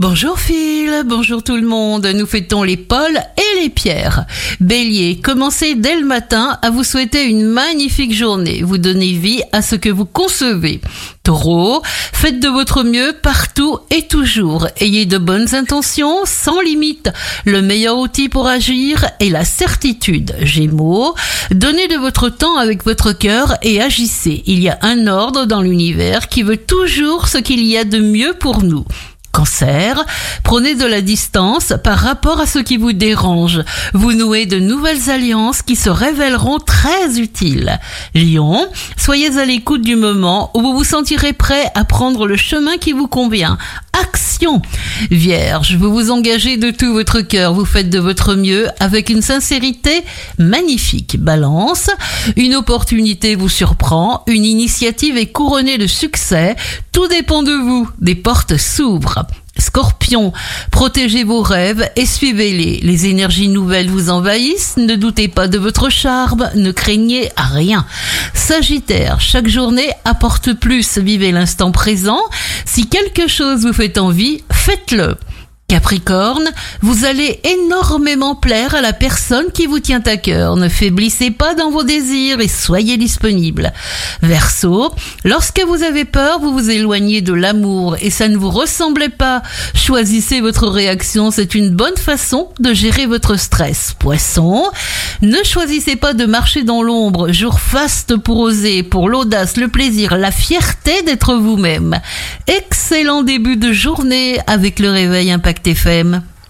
Bonjour Phil, bonjour tout le monde. Nous fêtons les Pauls et les Pierres. Bélier, commencez dès le matin à vous souhaiter une magnifique journée. Vous donnez vie à ce que vous concevez. Taureau, faites de votre mieux partout et toujours. Ayez de bonnes intentions, sans limite. Le meilleur outil pour agir est la certitude. Gémeaux, donnez de votre temps avec votre cœur et agissez. Il y a un ordre dans l'univers qui veut toujours ce qu'il y a de mieux pour nous. Cancer, prenez de la distance par rapport à ce qui vous dérange. Vous nouez de nouvelles alliances qui se révéleront très utiles. Lion, soyez à l'écoute du moment où vous vous sentirez prêt à prendre le chemin qui vous convient. Action Vierge, vous vous engagez de tout votre cœur, vous faites de votre mieux avec une sincérité magnifique. Balance, une opportunité vous surprend, une initiative est couronnée de succès, tout dépend de vous, des portes s'ouvrent. Scorpion, protégez vos rêves et suivez-les. Les énergies nouvelles vous envahissent, ne doutez pas de votre charme, ne craignez rien. Sagittaire, chaque journée apporte plus, vivez l'instant présent. Si quelque chose vous fait envie, faites-le. Capricorne, vous allez énormément plaire à la personne qui vous tient à cœur. Ne faiblissez pas dans vos désirs et soyez disponible. Verseau, lorsque vous avez peur, vous vous éloignez de l'amour et ça ne vous ressemblait pas. Choisissez votre réaction, c'est une bonne façon de gérer votre stress. Poisson, ne choisissez pas de marcher dans l'ombre. Jour faste pour oser, pour l'audace, le plaisir, la fierté d'être vous-même. Excellent début de journée avec le réveil impact FM.